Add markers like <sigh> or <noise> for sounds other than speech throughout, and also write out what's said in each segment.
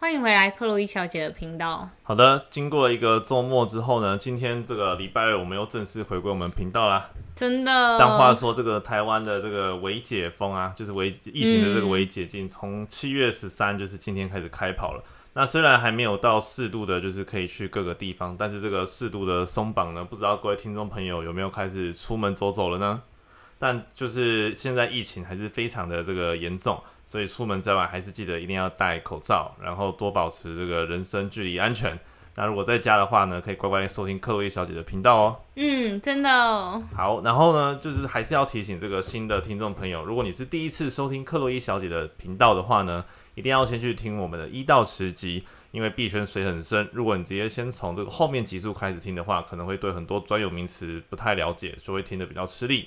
欢迎回来克洛伊小姐的频道。好的，经过一个周末之后呢，今天这个礼拜二我们又正式回归我们频道啦。真的。但话说，这个台湾的这个微解封啊，就是微疫情的这个微解禁，从七月十三就是今天开始开跑了。那虽然还没有到适度的，就是可以去各个地方，但是这个适度的松绑呢，不知道各位听众朋友有没有开始出门走走了呢？但就是现在疫情还是非常的这个严重，所以出门在外还是记得一定要戴口罩，然后多保持这个人身距离安全。那如果在家的话呢，可以乖乖收听克洛伊小姐的频道哦。嗯，真的哦。好，然后呢，就是还是要提醒这个新的听众朋友，如果你是第一次收听克洛伊小姐的频道的话呢。一定要先去听我们的一到十集，因为币圈水很深。如果你直接先从这个后面集数开始听的话，可能会对很多专有名词不太了解，就会听得比较吃力。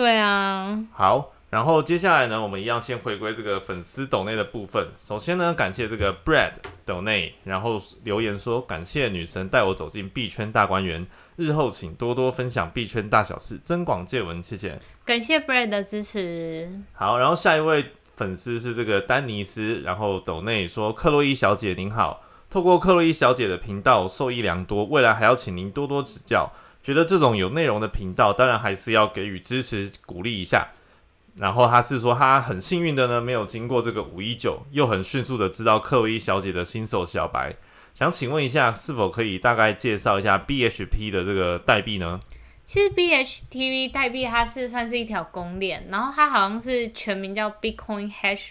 对啊。好，然后接下来呢，我们一样先回归这个粉丝抖内的部分。首先呢，感谢这个 Brad 抖内，然后留言说感谢女神带我走进币圈大观园，日后请多多分享币圈大小事，增广见闻，谢谢。感谢 Brad 的支持。好，然后下一位。粉丝是这个丹尼斯，然后斗内说：“克洛伊小姐您好，透过克洛伊小姐的频道受益良多，未来还要请您多多指教。觉得这种有内容的频道，当然还是要给予支持鼓励一下。”然后他是说他很幸运的呢，没有经过这个五一九，又很迅速的知道克洛伊小姐的新手小白，想请问一下，是否可以大概介绍一下 BHP 的这个代币呢？其实 BHTV 代币它是算是一条公链，然后它好像是全名叫 Bitcoin Hash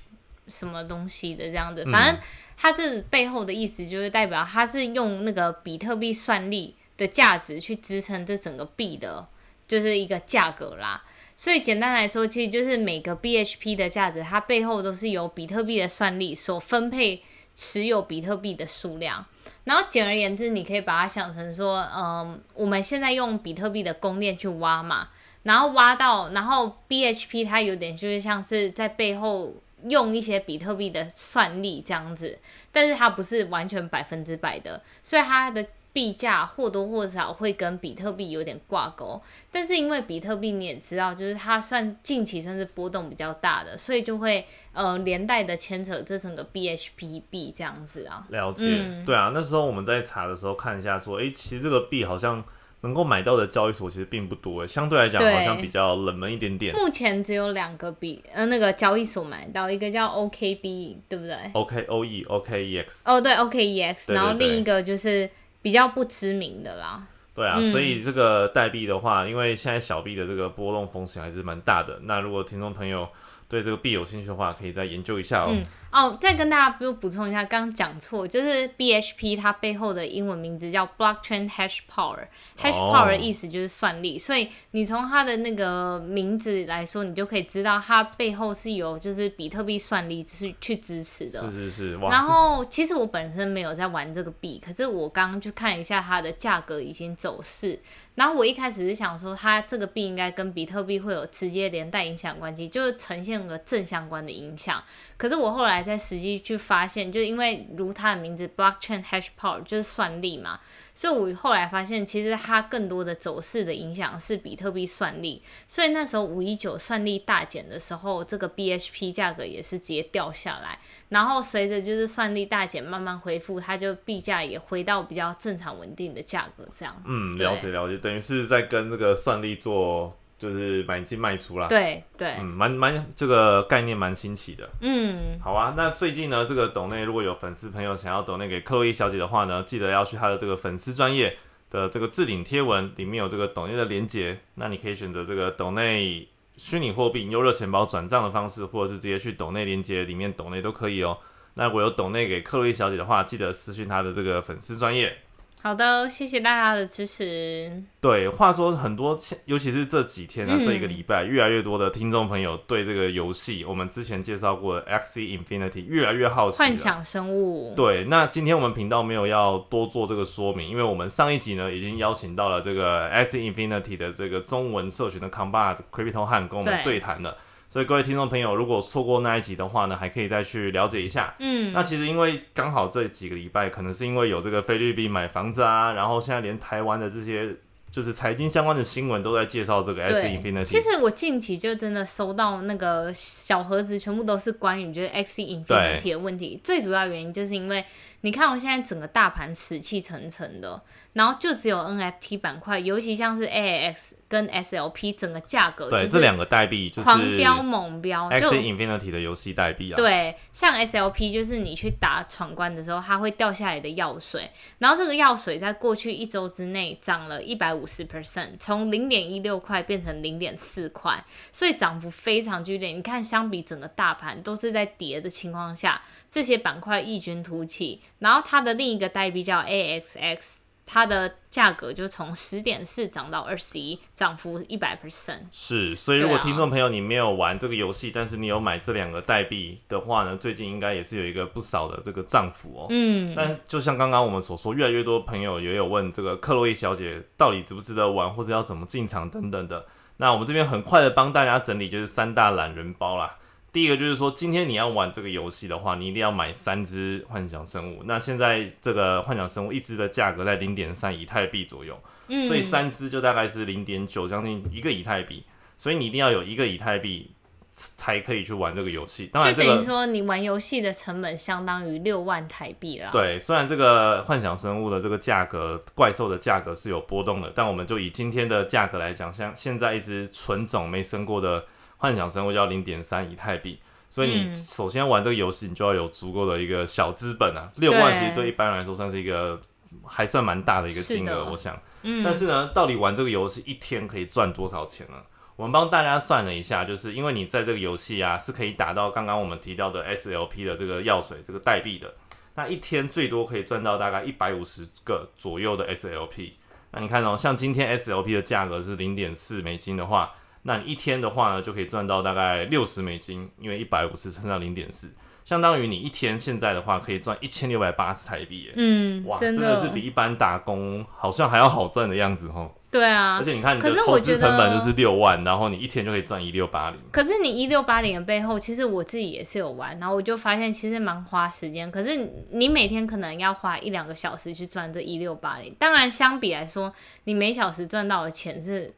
什么东西的这样子，反正它这背后的意思就是代表它是用那个比特币算力的价值去支撑这整个币的，就是一个价格啦。所以简单来说，其实就是每个 BHP 的价值，它背后都是由比特币的算力所分配持有比特币的数量。然后简而言之，你可以把它想成说，嗯，我们现在用比特币的公链去挖嘛，然后挖到，然后 BHP 它有点就是像是在背后用一些比特币的算力这样子，但是它不是完全百分之百的，所以它的。币价或多或少会跟比特币有点挂钩，但是因为比特币你也知道，就是它算近期算是波动比较大的，所以就会呃连带的牵扯这整个 BHP 币这样子啊。了解，对啊，那时候我们在查的时候看一下，说哎，其实这个币好像能够买到的交易所其实并不多，相对来讲好像比较冷门一点点。目前只有两个币，呃，那个交易所买到，一个叫 OKB，对不对？OKOE，OKEX。哦，对，OKEX，然后另一个就是。比较不知名的啦，对啊，所以这个代币的话，因为现在小币的这个波动风险还是蛮大的。那如果听众朋友对这个币有兴趣的话，可以再研究一下哦。哦，再跟大家补补充一下，刚刚讲错，就是 BHP 它背后的英文名字叫 Blockchain Hash Power，Hash Power 的意思就是算力，所以你从它的那个名字来说，你就可以知道它背后是有就是比特币算力去去支持的。是是是。然后其实我本身没有在玩这个币，可是我刚刚去看一下它的价格已经走势，然后我一开始是想说它这个币应该跟比特币会有直接连带影响关系，就是呈现个正相关的影响。可是我后来在实际去发现，就因为如它的名字 blockchain hash power 就是算力嘛，所以我后来发现其实它更多的走势的影响是比特币算力。所以那时候五一九算力大减的时候，这个 BHP 价格也是直接掉下来。然后随着就是算力大减慢慢恢复，它就币价也回到比较正常稳定的价格这样。嗯，了解了解，等于是在跟这个算力做。就是买进卖出啦，对对，嗯，蛮蛮这个概念蛮新奇的，嗯，好啊。那最近呢，这个抖内如果有粉丝朋友想要抖内给克洛伊小姐的话呢，记得要去她的这个粉丝专业的这个置顶贴文里面有这个抖内的连接，那你可以选择这个抖内虚拟货币优热钱包转账的方式，或者是直接去抖内连接里面抖内都可以哦。那如果有抖内给克洛伊小姐的话，记得私讯她的这个粉丝专业。好的，谢谢大家的支持。对，话说很多，尤其是这几天呢，这一个礼拜，越来越多的听众朋友对这个游戏，我们之前介绍过的 X Infinity 越来越好奇。幻想生物。对，那今天我们频道没有要多做这个说明，因为我们上一集呢已经邀请到了这个 X Infinity 的这个中文社群的 c o m b a t Crypto 汉跟我们对谈了。所以各位听众朋友，如果错过那一集的话呢，还可以再去了解一下。嗯，那其实因为刚好这几个礼拜，可能是因为有这个菲律宾买房子啊，然后现在连台湾的这些就是财经相关的新闻都在介绍这个 S 对 Infinity。其实我近期就真的收到那个小盒子，全部都是关于就是 X Infinity 的问题。最主要原因就是因为你看我现在整个大盘死气沉沉的，然后就只有 NFT 板块，尤其像是 AAX 跟 SLP 整个价格对，就是这两个代币就是狂飙猛飙，X 就 Infinity 的游戏代币啊。对，像 SLP 就是你去打闯关的时候，它会掉下来的药水，然后这个药水在过去一周之内涨了一百五十 percent，从零点一六块变成零点四块，所以涨幅非常剧烈。你看，相比整个大盘都是在跌的情况下，这些板块异军突起。然后它的另一个代币叫 AXX。它的价格就从十点四涨到二十一，涨幅一百 percent。是，所以如果听众朋友你没有玩这个游戏，但是你有买这两个代币的话呢，最近应该也是有一个不少的这个涨幅哦。嗯，但就像刚刚我们所说，越来越多朋友也有问这个克洛伊小姐到底值不值得玩，或者要怎么进场等等的。那我们这边很快的帮大家整理，就是三大懒人包啦。第一个就是说，今天你要玩这个游戏的话，你一定要买三只幻想生物。那现在这个幻想生物一只的价格在零点三以太币左右，嗯所以三只就大概是零点九，将近一个以太币。所以你一定要有一个以太币才可以去玩这个游戏。当然，等于说你玩游戏的成本相当于六万台币了。对，虽然这个幻想生物的这个价格，怪兽的价格是有波动的，但我们就以今天的价格来讲，像现在一只纯种没生过的幻想生物就要零点三以太币，所以你嗯首先玩这个游戏，你就要有足够的一个小资本啊，六万其实对一般人来说算是一个还算蛮大的一个金额，我想。嗯，但是呢，到底玩这个游戏一天可以赚多少钱呢？我们帮大家算了一下，就是因为你在这个游戏啊是可以打到刚刚我们提到的 SLP 的这个药水这个代币的，那一天最多可以赚到大概一百五十个左右的 SLP。那你看哦，像今天 SLP 的价格是零点四美金的话，那你一天的话呢就可以赚到大概六十美金，因为一百五十乘上零点四，相当于你一天现在的话可以赚一千六百八十台币耶。嗯，哇，真真的是比一般打工好像还要好赚的样子哦。对啊而。且你看你可的投是我觉得资成本就是六万，然后你一天就可以赚一六八零。可是你一六八零的背后，其实我自己也是有玩，然后我就发现其实蛮花时间。可是你每天可能要花一两个小时去赚这一六八零，当然相比来说，你每小时赚到的钱是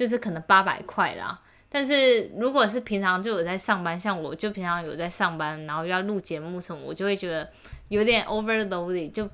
就是可能八百块啦。但是如果是平常就有在上班，像我就平常有在上班，然后要录节目什么，我就会觉得有点 overloaded，就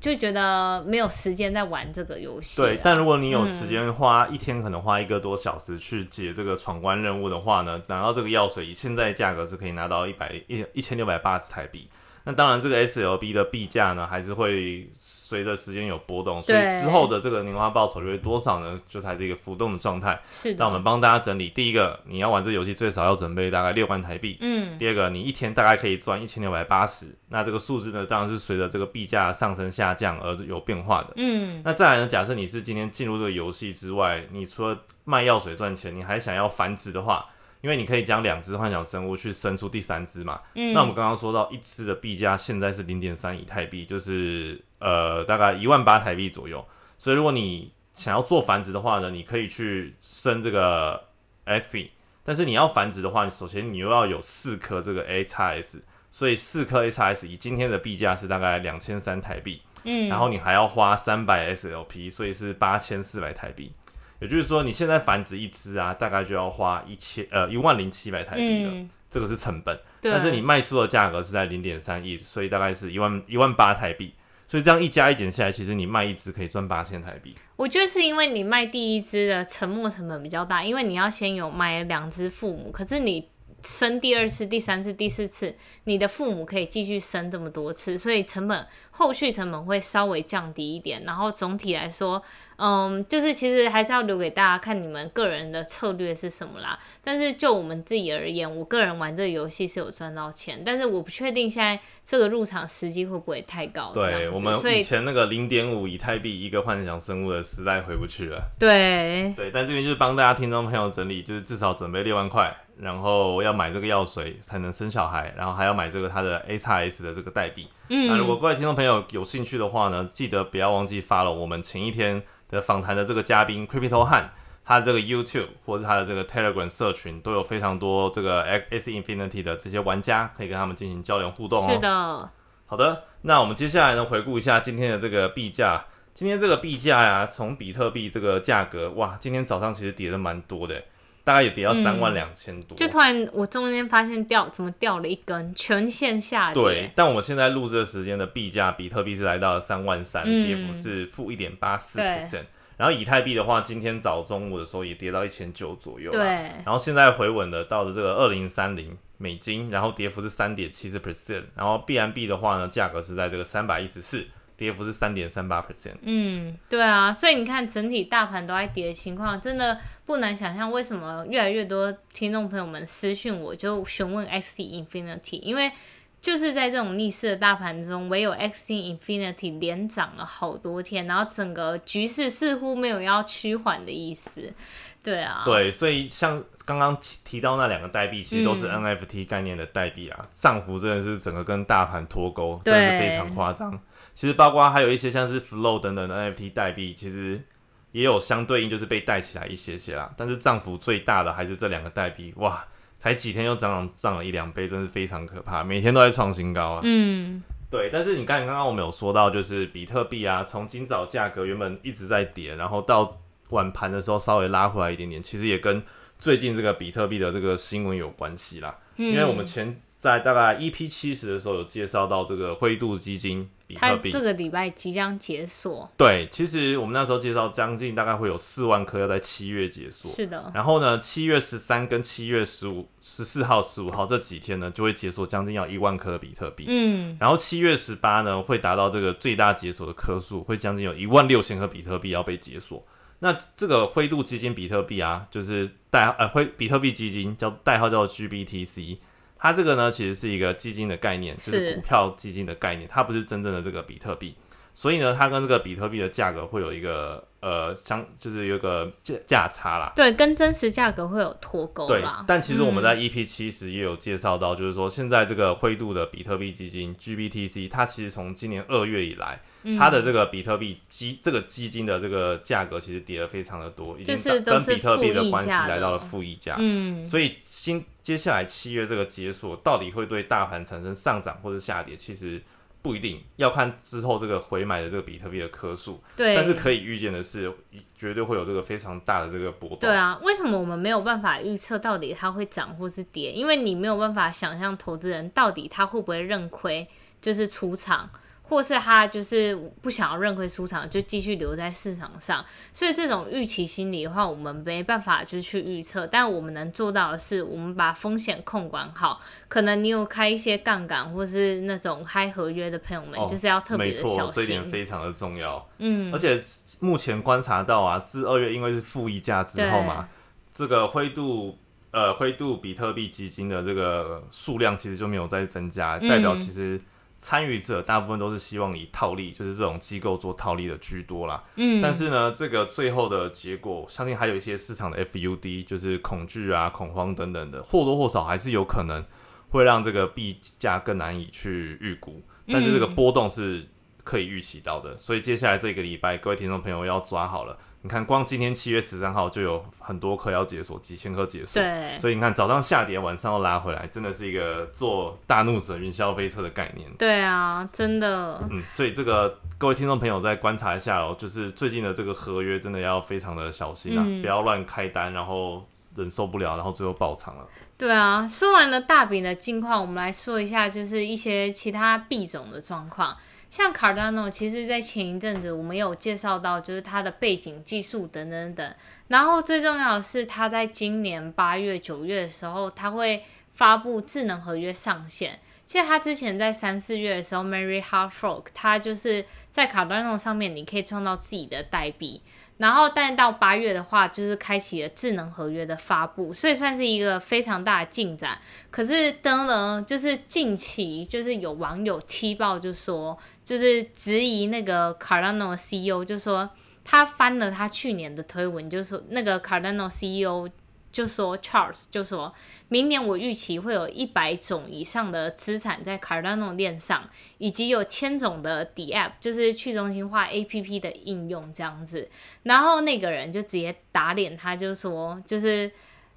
就觉得没有时间在玩这个游戏。对，但如果你有时嗯间花、一天可能花一个多小时去解这个闯关任务的话呢，拿到这个药水，以现在价格是可以拿到一百一一千六百八十台币。那当然，这个 SLB 的币价呢，还是会随着时间有波动，所以之后的这个年化报酬率会多少呢？就是还是一个浮动的状态。是的，那我们帮大家整理，第一个，你要玩这游戏最少要准备大概六万台币。嗯，第二个，你一天大概可以赚一千六百八十，那这个数字呢，当然是随着这个币价上升下降而有变化的。嗯，那再来呢，假设你是今天进入这个游戏之外，你除了卖药水赚钱，你还想要繁殖的话，因为你可以将两只幻想生物去生出第三只嘛。嗯那我们刚刚说到一只的币价现在是零点三以太币，就是呃大概一万八台币左右。所以如果你想要做繁殖的话呢，你可以去生这个 i 但是你要繁殖的话，首先你又要有四颗这个 A x S，所以四颗 A x S 以今天的币价是大概两千三台币。嗯，然后你还要花三百 SLP，所以是八千四百台币。也就是说，你现在繁殖一只啊，大概就要花一千呃一万零七百台币了，嗯，这个是成本。但是你卖出的价格是在零点三亿，所以大概是一万一万八台币。所以这样一加一减下来，其实你卖一只可以赚八千台币。我觉得是因为你卖第一只的沉没成本比较大，因为你要先有买两只父母，可是你生第二次、第三次、第四次，你的父母可以继续生这么多次，所以成本后续成本会稍微降低一点。然后总体来说，嗯，就是其实还是要留给大家看你们个人的策略是什么啦。但是就我们自己而言，我个人玩这个游戏是有赚到钱，但是我不确定现在这个入场时机会不会太高。对我们以前那个零点五以太币一个幻想生物的时代回不去了。对对，但这边就是帮大家听众朋友整理，就是至少准备六万块，然后要买这个药水才能生小孩，然后还要买这个它的 A x S 的这个代币。嗯，那如果各位听众朋友有兴趣的话呢，记得不要忘记发了我们前一天的访谈的这个嘉宾 Crypto 汉。它这个 YouTube 或者他的这个 Telegram 社群都有非常多这个 X Infinity 的这些玩家可以跟他们进行交流互动哦。是的，好的，那我们接下来呢回顾一下今天的这个币价。今天这个币价呀，从比特币这个价格，哇，今天早上其实跌的蛮多的，大概也跌到三万两千多。就突然我中间发现掉，怎么掉了一根，全线下跌。对，但我们现在录制的时间的币价，比特币是来到了三万三，跌幅是负一点八四 percent。然后以太币的话，今天早中午的时候也跌到一千九左右。对。然后现在回稳的到了这个二零三零美金，然后跌幅是三点七四 percent。然后 B 安 B 的话呢，价格是在这个三百一十四。跌幅是三点三八 percent。嗯，对啊，所以你看整体大盘都在跌的情况，真的不难想象为什么越来越多听众朋友们私讯我就询问 XT Infinity，因为就是在这种逆势的大盘中，唯有 XT Infinity 连涨了好多天，然后整个局势似乎没有要趋缓的意思。对啊，对，所以像刚刚提到那两个代币，其实都是 NFT 概念的代币啊，涨幅真的是整个跟大盘脱钩，真的是非常夸张。其实包括还有一些像是 Flow 等等的 NFT 代币，其实也有相对应就是被带起来一些些啦。但是涨幅最大的还是这两个代币，哇，才几天又涨涨涨了一两倍，真是非常可怕，每天都在创新高啊。嗯，对。但是你看刚刚我们有说到，就是比特币啊，从今早价格原本一直在跌，然后到晚盘的时候稍微拉回来一点点，其实也跟最近这个比特币的这个新闻有关系啦。嗯因为我们前在大概 EP 七十的时候有介绍到这个灰度基金。它这个礼拜即将解锁。对，其实我们那时候介绍将近大概会有四万颗要在七月解锁。是的。然后呢，七月十三跟七月十五、十四号、十五号这几天呢，就会解锁将近要一万颗比特币。嗯。然后七月十八呢，会达到这个最大解锁的颗数，会将近有一万六千颗比特币要被解锁。那这个灰度基金比特币啊，就是代呃灰比特币基金叫代号叫 GBTC。它这个呢，其实是一个基金的概念，就是股票基金的概念，它不是真正的这个比特币，所以呢，它跟这个比特币的价格会有一个呃相，就是有个价价差啦。对，跟真实价格会有脱钩对，但其实我们在 EP 七十也有介绍到，就是说现在这个灰度的比特币基金 GBTC，它其实从今年二月以来。它的这个比特币基这个基金的这个价格其实跌了非常的多，已经跟比特币的关系来到了负溢价。嗯，所以新接下来七月这个解锁到底会对大盘产生上涨或者下跌，其实不一定要看之后这个回买的这个比特币的颗数。对，但是可以预见的是，绝对会有这个非常大的这个波动。对啊，为什么我们没有办法预测到底它会涨或是跌？因为你没有办法想象投资人到底他会不会认亏，就是出场。或是他就是不想要认亏出场，就继续留在市场上，所以这种预期心理的话，我们没办法就去预测。但我们能做到的是，我们把风险控管好。可能你有开一些杠杆，或是那种开合约的朋友们，就是要特别的小心。没错，这点非常的重要。嗯，而且目前观察到啊，自二月因为是负溢价之后嘛，这个灰度呃灰度比特币基金的这个数量其实就没有再增加，代表其实。参与者大部分都是希望以套利，就是这种机构做套利的居多啦。嗯，但是呢，这个最后的结果，相信还有一些市场的 FUD，就是恐惧啊、恐慌等等的，或多或少还是有可能会让这个币价更难以去预估。但是这个波动是可以预期到的，所以接下来这个礼拜，各位听众朋友要抓好了。你看，光今天七月十三号就有很多颗要解锁，几千颗解锁。对。所以你看，早上下跌，晚上又拉回来，真的是一个做大怒神云霄飞车的概念。对啊，真的。嗯，所以这个各位听众朋友再观察一下哦，就是最近的这个合约真的要非常的小心啊，不要乱开单，然后忍受不了，然后最后爆仓了。对啊，说完了大饼的近况，我们来说一下就是一些其他币种的状况。像 Cardano，其实，在前一阵子我们有介绍到，就是它的背景技术等等等。然后最重要的是，它在今年八月、九月的时候，它会发布智能合约上线。其实它之前在三四月的时候，Mary Hard Fork，它就是在 Cardano 上面，你可以创造自己的代币。然后，但到八月的话，就是开启了智能合约的发布，所以算是一个非常大的进展。可是，灯呢，就是近期就是有网友踢爆，就说就是质疑那个 Cardano CEO，就说他翻了他去年的推文，就说那个 Cardano CEO 就说 Charles 就说明年我预期会有一百种以上的资产在 Cardano 链上，以及有千种的 D App，就是去中心化 A P P 的应用这样子。然后那个人就直接打脸他，就说就是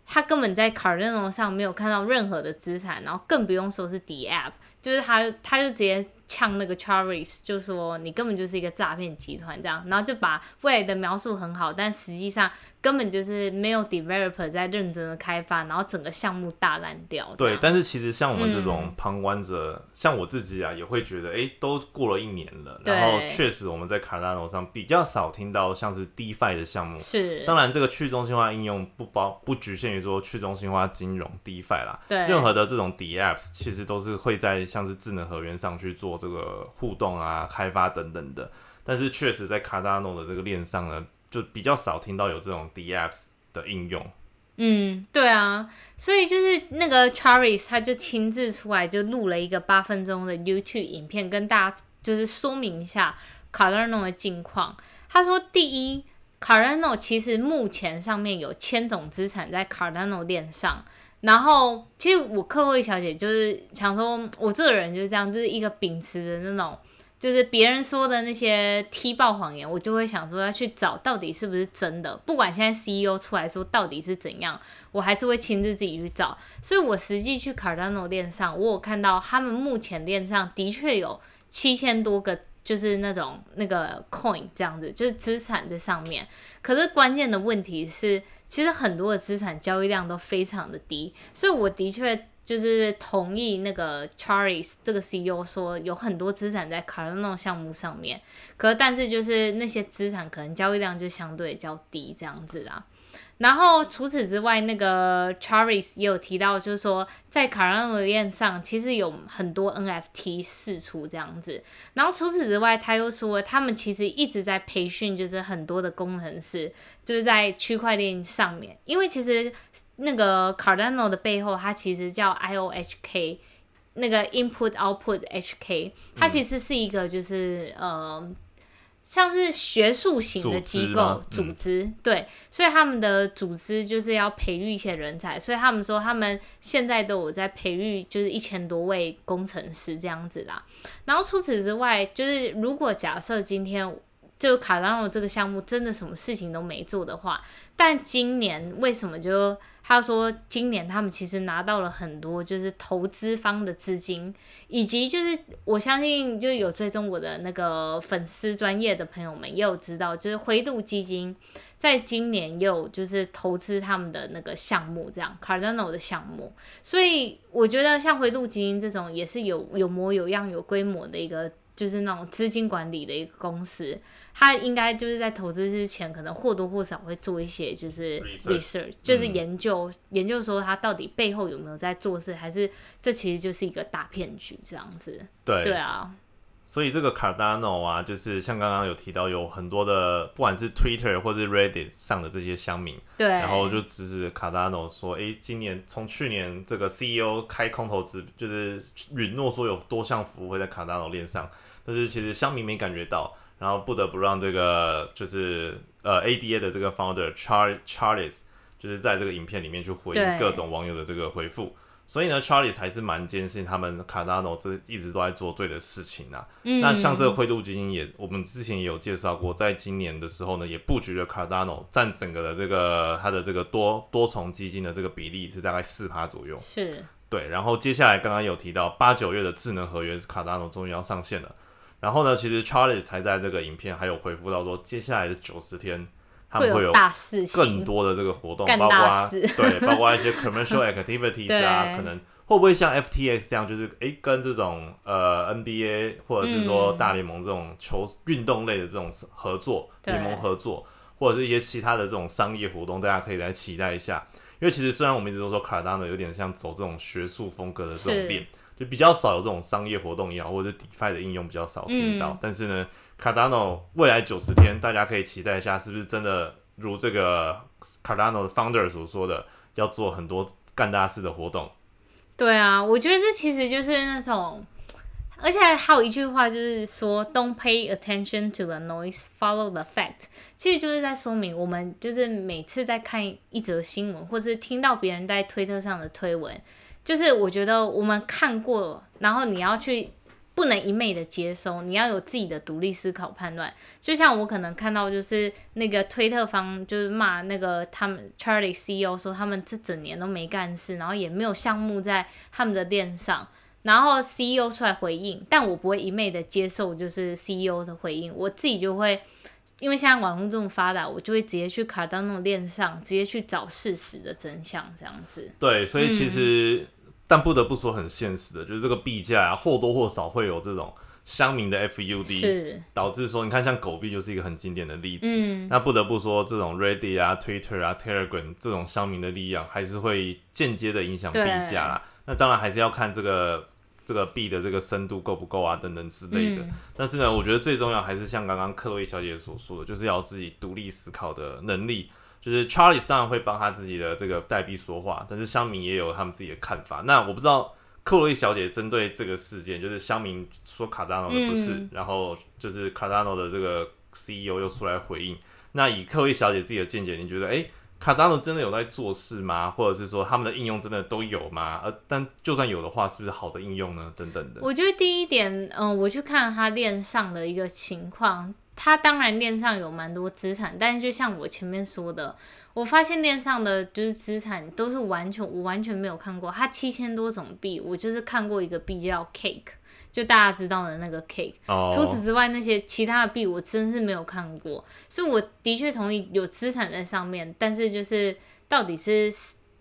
他根本在 Cardano 上没有看到任何的资产，然后更不用说是 D App，就是他他就直接。呛那个 Charles 就说你根本就是一个诈骗集团这样，然后就把未来的描述很好，但实际上根本就是没有 developer 在认真的开发，然后整个项目大烂掉。对，但是其实像我们这种旁观者，像我自己啊，也会觉得，哎，都过了一年了，然后确实我们在 Cardano 上比较少听到像是 DeFi 的项目。是，当然这个去中心化应用不包不局限于说去中心化金融 DeFi 啦，对，任何的这种 D Apps 其实都是会在像是智能合约上去做。这个互动啊、开发等等的，但是确实在 Cardano 的这个链上呢，就比较少听到有这种 D Apps 的应用。嗯，对啊，所以就是那个 Charles 他就亲自出来就录了一个八分钟的 YouTube 影片，跟大家就是说明一下 Cardano 的近况。他说，第一，Cardano 其实目前上面有千种资产在 Cardano 链上。然后，其实我客户小姐就是想说，我这个人就是这样，就是一个秉持的那种，就是别人说的那些踢爆谎言，我就会想说要去找到底是不是真的。不管现在 CEO 出来说到底是怎样，我还是会亲自自己去找。所以我实际去 Cardano 链上，我有看到他们目前链上的确有七千多个，就是那种那个 coin 这样子，就是资产在上面。可是关键的问题是。其实很多的资产交易量都非常的低，所以我的确就是同意那个 Charles 这个 CEO 说有很多资产在 Cardano 项目上面，可但是就是那些资产可能交易量就相对较低这样子啦。然后除此之外，那个 Charles 也有提到，就是说在卡 a 诺链上其实有很多 NFT 释出这样子。然后除此之外，他又说他们其实一直在培训，就是很多的工程师，就是在区块链上面。因为其实那个 Cardano 的背后，它其实叫 IOHK，那个 Input Output HK，它其实是一个就是呃。像是学术型的机构组织，对，所以他们的组织就是要培育一些人才，所以他们说他们现在都有在培育，就是一千多位工程师这样子啦。然后除此之外，就是如果假设今天就卡拉诺这个项目真的什么事情都没做的话，但今年为什么就？他说，今年他们其实拿到了很多，就是投资方的资金，以及就是我相信，就有追踪我的那个粉丝专业的朋友们也有知道，就是灰度基金在今年又就是投资他们的那个项目，这样 Cardano 的项目。所以我觉得像灰度基金这种也是有有模有样、有规模的一个。就是那种资金管理的一个公司，他应该就是在投资之前，可能或多或少会做一些就是 research，就是研究研究说他到底背后有没有在做事，还是这其实就是一个大骗局这样子。对对啊，所以这个 Cardano 啊，就是像刚刚有提到，有很多的不管是 Twitter 或者 Reddit 上的这些乡民，对，然后就指指 Cardano 说，哎，今年从去年这个 CEO 开空投资，就是允诺说有多项服务会在 Cardano 链上。但是其实乡民没感觉到，然后不得不让这个就是呃 ADA 的这个 founder Char Charles 就是在这个影片里面去回应各种网友的这个回复，所以呢 Charles 还是蛮坚信他们 Cardano 这一直都在做对的事情啊。那像这个灰度基金也，我们之前也有介绍过，在今年的时候呢，也布局了 Cardano，占整个的这个它的这个多多重基金的这个比例是大概四趴左右。是，对。然后接下来刚刚有提到八九月的智能合约 Cardano 终于要上线了。然后呢，其实 Charlie 才在这个影片还有回复到说，接下来的九十天他们会有更多的这个活动，包括 <laughs> 对，包括一些 commercial activities 啊，可能会不会像 FTX 这样，就是诶跟这种呃 NBA 或者是说大联盟这种球运动类的这种合作联盟合作，或者是一些其他的这种商业活动，大家可以来期待一下。因为其实虽然我们一直都说 Cardano 有点像走这种学术风格的这种链。就比较少有这种商业活动也好，或者是 DeFi 的应用比较少听到。但是呢，Cardano 未来九十天，大家可以期待一下，是不是真的如这个 Cardano 的 Founder 所说的，要做很多干大事的活动？对啊，我觉得这其实就是那种而且还有一句话就是说，Don't pay attention to the noise, follow the fact。其实就是在说明，我们就是每次在看一则新闻，或是听到别人在推特上的推文，就是我觉得我们看过，然后你要去不能一昧的接收，你要有自己的独立思考判断。就像我可能看到，就是那个推特方就是骂那个他们 Charlie CEO 说他们这整年都没干事，然后也没有项目在他们的链上。然后 CEO 出来回应，但我不会一昧的接受，就是 CEO 的回应，我自己就会，因为现在网络这么发达，我就会直接去卡到那种链上，直接去找事实的真相，这样子。对，所以其实，但不得不说很现实的，就是这个币价啊，或多或少会有这种乡民的 FUD，是导致说，你看像狗币就是一个很经典的例子。嗯，那不得不说，这种 Reddit 啊、Twitter 啊、Telegram 这种乡民的力量，还是会间接的影响币价啦。那当然还是要看这个。这个币的这个深度够不够啊？等等之类的。但是呢，我觉得最重要还是像刚刚克洛伊小姐所说的，就是要自己独立思考的能力。就是 Charles 当然会帮他自己的这个代币说话，但是乡民也有他们自己的看法。那我不知道克洛伊小姐针对这个事件，就是乡民说卡扎诺的不是，然后就是卡扎诺的这个 CEO 又出来回应。那以克洛伊小姐自己的见解，你觉得哎？卡扎诺真的有在做事吗？或者是说他们的应用真的都有吗？呃，但就算有的话，是不是好的应用呢？等等的。我觉得第一点，嗯，我去看他链上的一个情况，他当然链上有蛮多资产，但是就像我前面说的，我发现链上的就是资产都是完全我完全没有看过，他七千多种币，我就是看过一个币叫 Cake。就大家知道的那个 cake，除此之外，那些其他的币我真是没有看过，所以我的确同意有资产在上面，但是就是到底是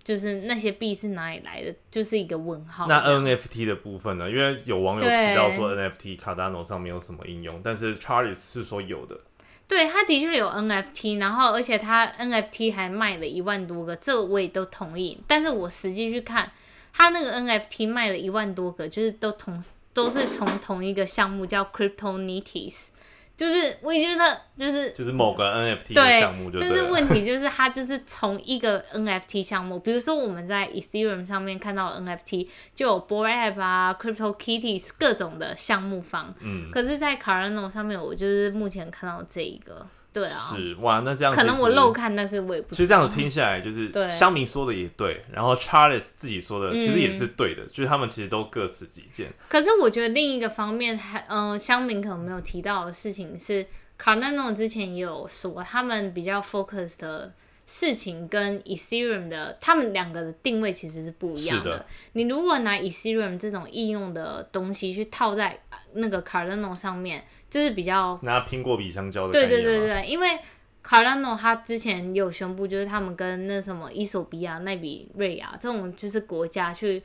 就是那些币是哪里来的，就是一个问号。那 NFT 的部分呢？因为有网友提到说 NFT Cardano 上面有什么应用，但是 Charles 是说有的。对，他的确有 NFT，然后而且他 NFT 还卖了一万多个，这我也都同意。但是我实际去看，他那个 NFT 卖了一万多个，就是都同。都是从同一个项目叫 CryptoNities，就是我觉得就是就是某个 NFT 的项目就，但是问题就是它就是从一个 NFT 项目，比如说我们在 Ethereum 上面看到 NFT 就有 b o r a p 啊、CryptoKitties 各种的项目方，嗯，可是，在 Cardano 上面，我就是目前看到这一个。对啊，是哇，那这样可能我漏看，但是我也不。其实这样子听下来，就是香明说的也对，然后 Charles 自己说的其实也是对的，就是他们其实都各持己见。可是我觉得另一个方面，还嗯，香明可能没有提到的事情是 c a r n a n o 之前也有说，他们比较 focus 的。事情跟 Ethereum 的，他们两个的定位其实是不一样的。你如果拿 Ethereum 这种应用的东西去套在那个 Cardano 上面，就是比较拿苹果比香蕉的对对对对，因为 Cardano 它之前有宣布，就是他们跟那什么伊索比亚、奈比瑞亚这种就是国家去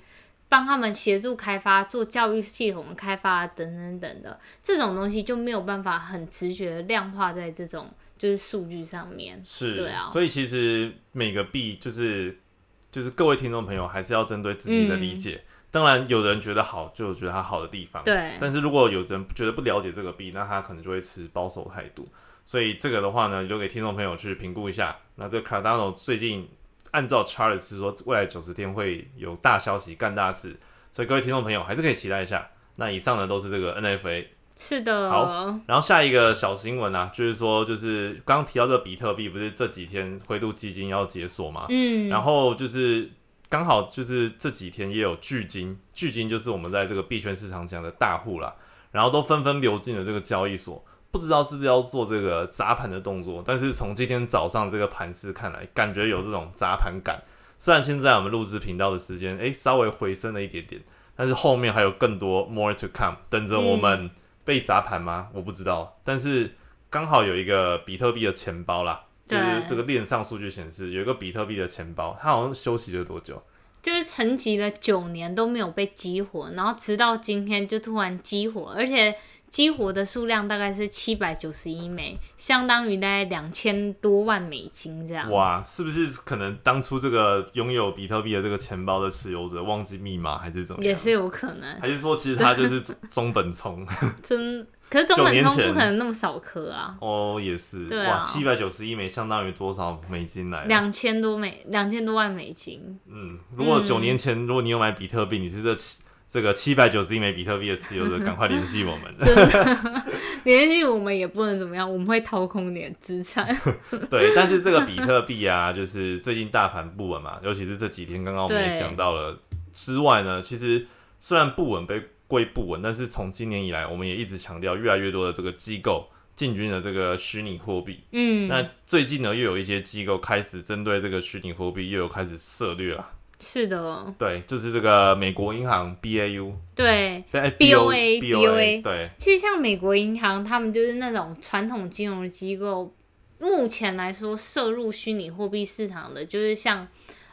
帮他们协助开发做教育系统开发等等等的这种东西，就没有办法很直觉量化在这种。就是数据上面是，对啊，所以其实每个币就是就是各位听众朋友还是要针对自己的理解。当然，有人觉得好，就觉得它好的地方。对。但是如果有人觉得不了解这个币，那他可能就会持保守态度。所以这个的话呢，留给听众朋友去评估一下。那这 Cardano 最近按照 Charles 说，未来九十天会有大消息干大事，所以各位听众朋友还是可以期待一下。那以上呢都是这个 NFA。是的，好，然后下一个小新闻啊，就是说，就是刚刚提到这个比特币，不是这几天灰度基金要解锁嘛？嗯，然后就是刚好就是这几天也有巨金，巨金就是我们在这个币圈市场讲的大户啦，然后都纷纷流进了这个交易所，不知道是不是要做这个砸盘的动作，但是从今天早上这个盘势看来，感觉有这种砸盘感。虽然现在我们录制频道的时间，哎，稍微回升了一点点，但是后面还有更多 more to come 等着我们。被砸盘吗？我不知道，但是刚好有一个比特币的钱包啦，就是这个链上数据显示有一个比特币的钱包，它好像休息了多久？就是沉寂了九年都没有被激活，然后直到今天就突然激活，而且。激活的数量大概是七百九十一枚，相当于大概两千多万美金这样。哇，是不是可能当初这个拥有比特币的这个钱包的持有者忘记密码，还是怎么？也是有可能。还是说其实他就是中本聪？<laughs> 真，可是中本聪不可能那么少颗啊。哦，也是。对啊，七百九十一枚相当于多少美金来？两千多美，两千多万美金。嗯，如果九年前如果你有买比特币，你是这七。这个七百九十一枚比特币的持有者，赶快联系我们。<laughs> 联系我们也不能怎么样，我们会掏空你的资产。<laughs> 对，但是这个比特币啊，就是最近大盘不稳嘛，尤其是这几天，刚刚我们也讲到了之外呢，其实虽然不稳被归不稳，但是从今年以来，我们也一直强调，越来越多的这个机构进军了这个虚拟货币。嗯，那最近呢，又有一些机构开始针对这个虚拟货币又有开始涉略了。是的，对，就是这个美国银行 B A U，对对 B O A B O A，对，其实像美国银行，他们就是那种传统金融机构，目前来说涉入虚拟货币市场的，就是像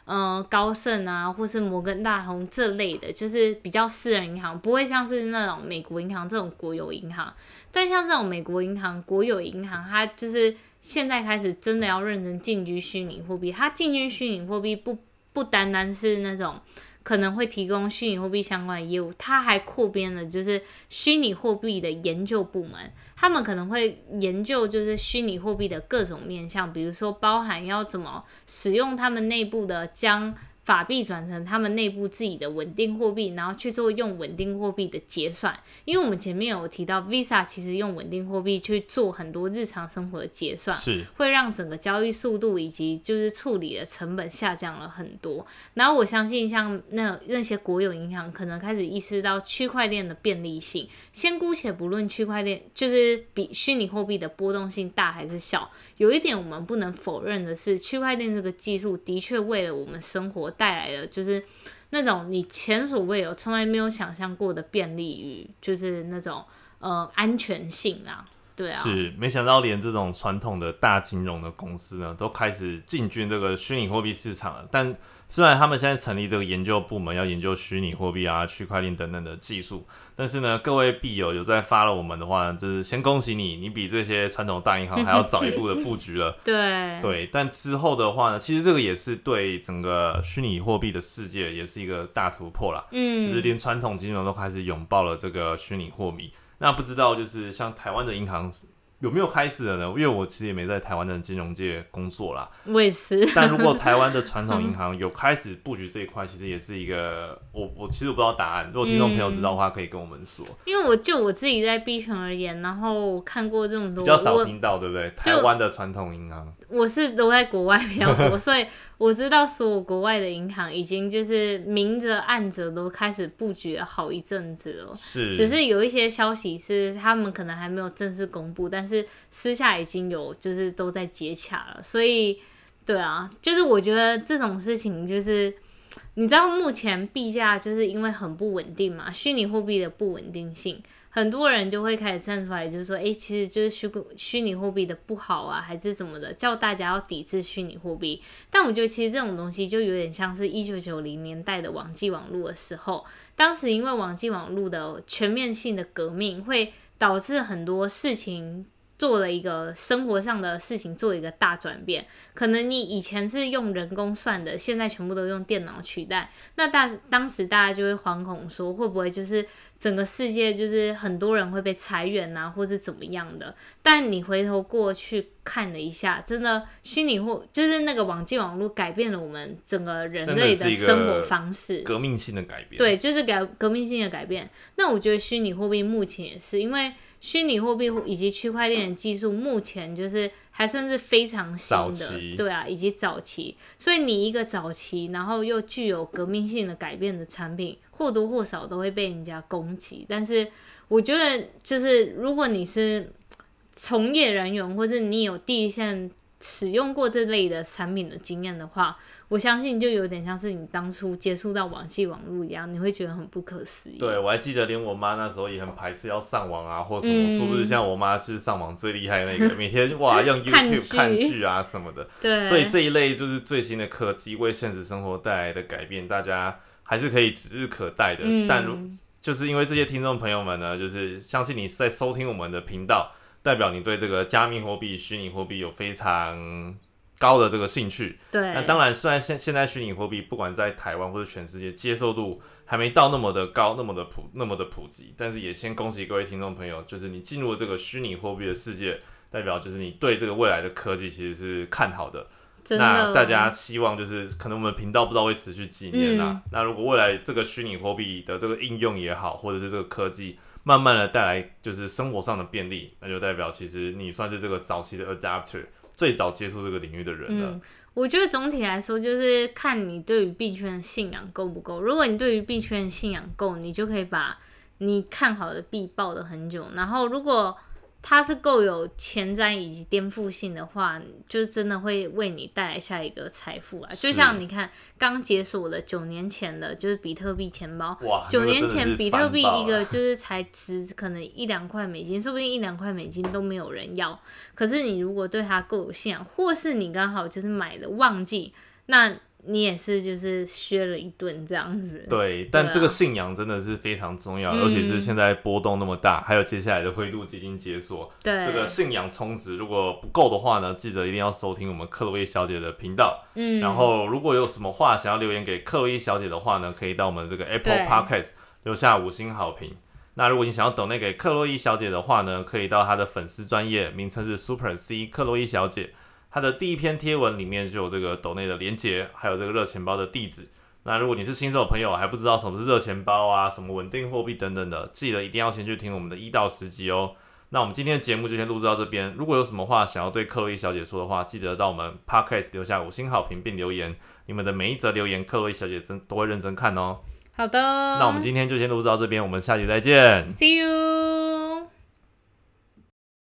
嗯高盛啊，或是摩根大通这类的，就是比较私人银行，不会像是那种美国银行这种国有银行。但像这种美国银行、国有银行，它就是现在开始真的要认真进军虚拟货币，它进军虚拟货币不。不单单是那种可能会提供虚拟货币相关的业务，它还扩编了就是虚拟货币的研究部门，他们可能会研究就是虚拟货币的各种面向，比如说包含要怎么使用他们内部的将。法币转成他们内部自己的稳定货币，然后去做用稳定货币的结算。因为我们前面有提到，Visa 其实用稳定货币去做很多日常生活的结算，是会让整个交易速度以及就是处理的成本下降了很多。然后我相信，像那那些国有银行可能开始意识到区块链的便利性。先姑且不论区块链就是比虚拟货币的波动性大还是小，有一点我们不能否认的是，区块链这个技术的确为了我们生活。带来了就是那种你前所未有、从来没有想象过的便利与就是那种呃安全性啊，对啊，是没想到连这种传统的大金融的公司呢，都开始进军这个虚拟货币市场了，但。虽然他们现在成立这个研究部门，要研究虚拟货币啊、区块链等等的技术，但是呢，各位币友有在发了我们的话，就是先恭喜你，你比这些传统大银行还要早一步的布局了。<laughs> 对对，但之后的话呢，其实这个也是对整个虚拟货币的世界也是一个大突破啦。嗯，就是连传统金融都开始拥抱了这个虚拟货币。那不知道就是像台湾的银行。有没有开始了呢？因为我其实也没在台湾的金融界工作啦。我也是。但如果台湾的传统银 <laughs> 行有开始布局这一块，其实也是一个我我其实我不知道答案。如果听众朋友知道的话，可以跟我们说。因为我就我自己在币圈而言，然后看过这么多，比较少听到，对不对？台湾的传统银行，我是都在国外比较多，<laughs> 所以。我知道所有国外的银行已经就是明着暗着都开始布局了好一阵子了，是，只是有一些消息是他们可能还没有正式公布，但是私下已经有就是都在接洽了，所以对啊，就是我觉得这种事情就是你知道目前币价就是因为很不稳定嘛，虚拟货币的不稳定性。很多人就会开始站出来，就是说，哎，其实就是虚虚拟货币的不好啊，还是怎么的，叫大家要抵制虚拟货币。但我觉得，其实这种东西就有点像是一九九零年代的网际网络的时候，当时因为网际网络的全面性的革命，会导致很多事情。做了一个生活上的事情，做一个大转变。可能你以前是用人工算的，现在全部都用电脑取代。那大当时大家就会惶恐说，会不会就是整个世界就是很多人会被裁员啊，或者怎么样的？但你回头过去看了一下，真的虚拟货就是那个网际网络改变了我们整个人类的生活方式，革命性的改变。对，就是改革命性的改变。那我觉得虚拟货币目前也是因为。虚拟货币以及区块链的技术目前就是还算是非常新的，对啊，以及早期。所以你一个早期，然后又具有革命性的改变的产品，或多或少都会被人家攻击。但是我觉得，就是如果你是从业人员，或者你有第一线使用过这类的产品的经验的话。我相信就有点像是你当初接触到网际网络一样，你会觉得很不可思议。对，我还记得连我妈那时候也很排斥要上网啊，或什么，是不是像我妈是上网最厉害的那个，<laughs> 每天哇用 YouTube 看剧啊什么的。<laughs> 对。所以这一类就是最新的科技为现实生活带来的改变，大家还是可以指日可待的。但如就是因为这些听众朋友们呢，就是相信你在收听我们的频道，代表你对这个加密货币、虚拟货币有非常。高的这个兴趣，对，那当然，虽然现现在虚拟货币不管在台湾或者全世界接受度还没到那么的高，那么的普那么的普及，但是也先恭喜各位听众朋友，就是你进入了这个虚拟货币的世界，代表就是你对这个未来的科技其实是看好的。那大家希望就是可能我们频道不知道会持续几年嗯啊。那如果未来这个虚拟货币的这个应用也好，或者是这个科技慢慢的带来就是生活上的便利，那就代表其实你算是这个早期的 adapter，最早接触这个领域的人了。我觉得总体来说就是看你对于币圈的信仰够不够。如果你对于币圈的信仰够，你就可以把你看好的币抱得很久。然后如果它是够有前瞻以及颠覆性的话，就真的会为你带来下一个财富啊！就像你看刚解锁的九年前的，就是比特币钱包，哇，九年前比特币一个就是才值可能一两块美金，说不定一两块美金都没有人要。可是你如果对它够有信仰，或是你刚好就是买了忘记，那你也是就是削了一顿这样子。对，但这个信仰真的是非常重要，嗯尤其是现在波动那么大，还有接下来的灰度基金解锁，对，这个信仰充值如果不够的话呢，记得一定要收听我们克洛伊小姐的频道。嗯，然后如果有什么话想要留言给克洛伊小姐的话呢，可以到我们这个 Apple Podcast 留下五星好评。那如果你想要等那给克洛伊小姐的话呢，可以到她的粉丝专业，名称是 Super C 克洛伊小姐。她的第一篇贴文里面就有这个抖内的连接，还有这个热钱包的地址。那如果你是新手朋友，还不知道什么是热钱包啊，什么稳定货币等等的，记得一定要先去听我们的一到十集哦。那我们今天的节目就先录制到这边。如果有什么话想要对克洛伊小姐说的话，记得到我们 Podcast 留下五星好评并留言。你们的每一则留言，克洛伊小姐真都会认真看哦。好的，那我们今天就先录制到这边，我们下集再见。see you。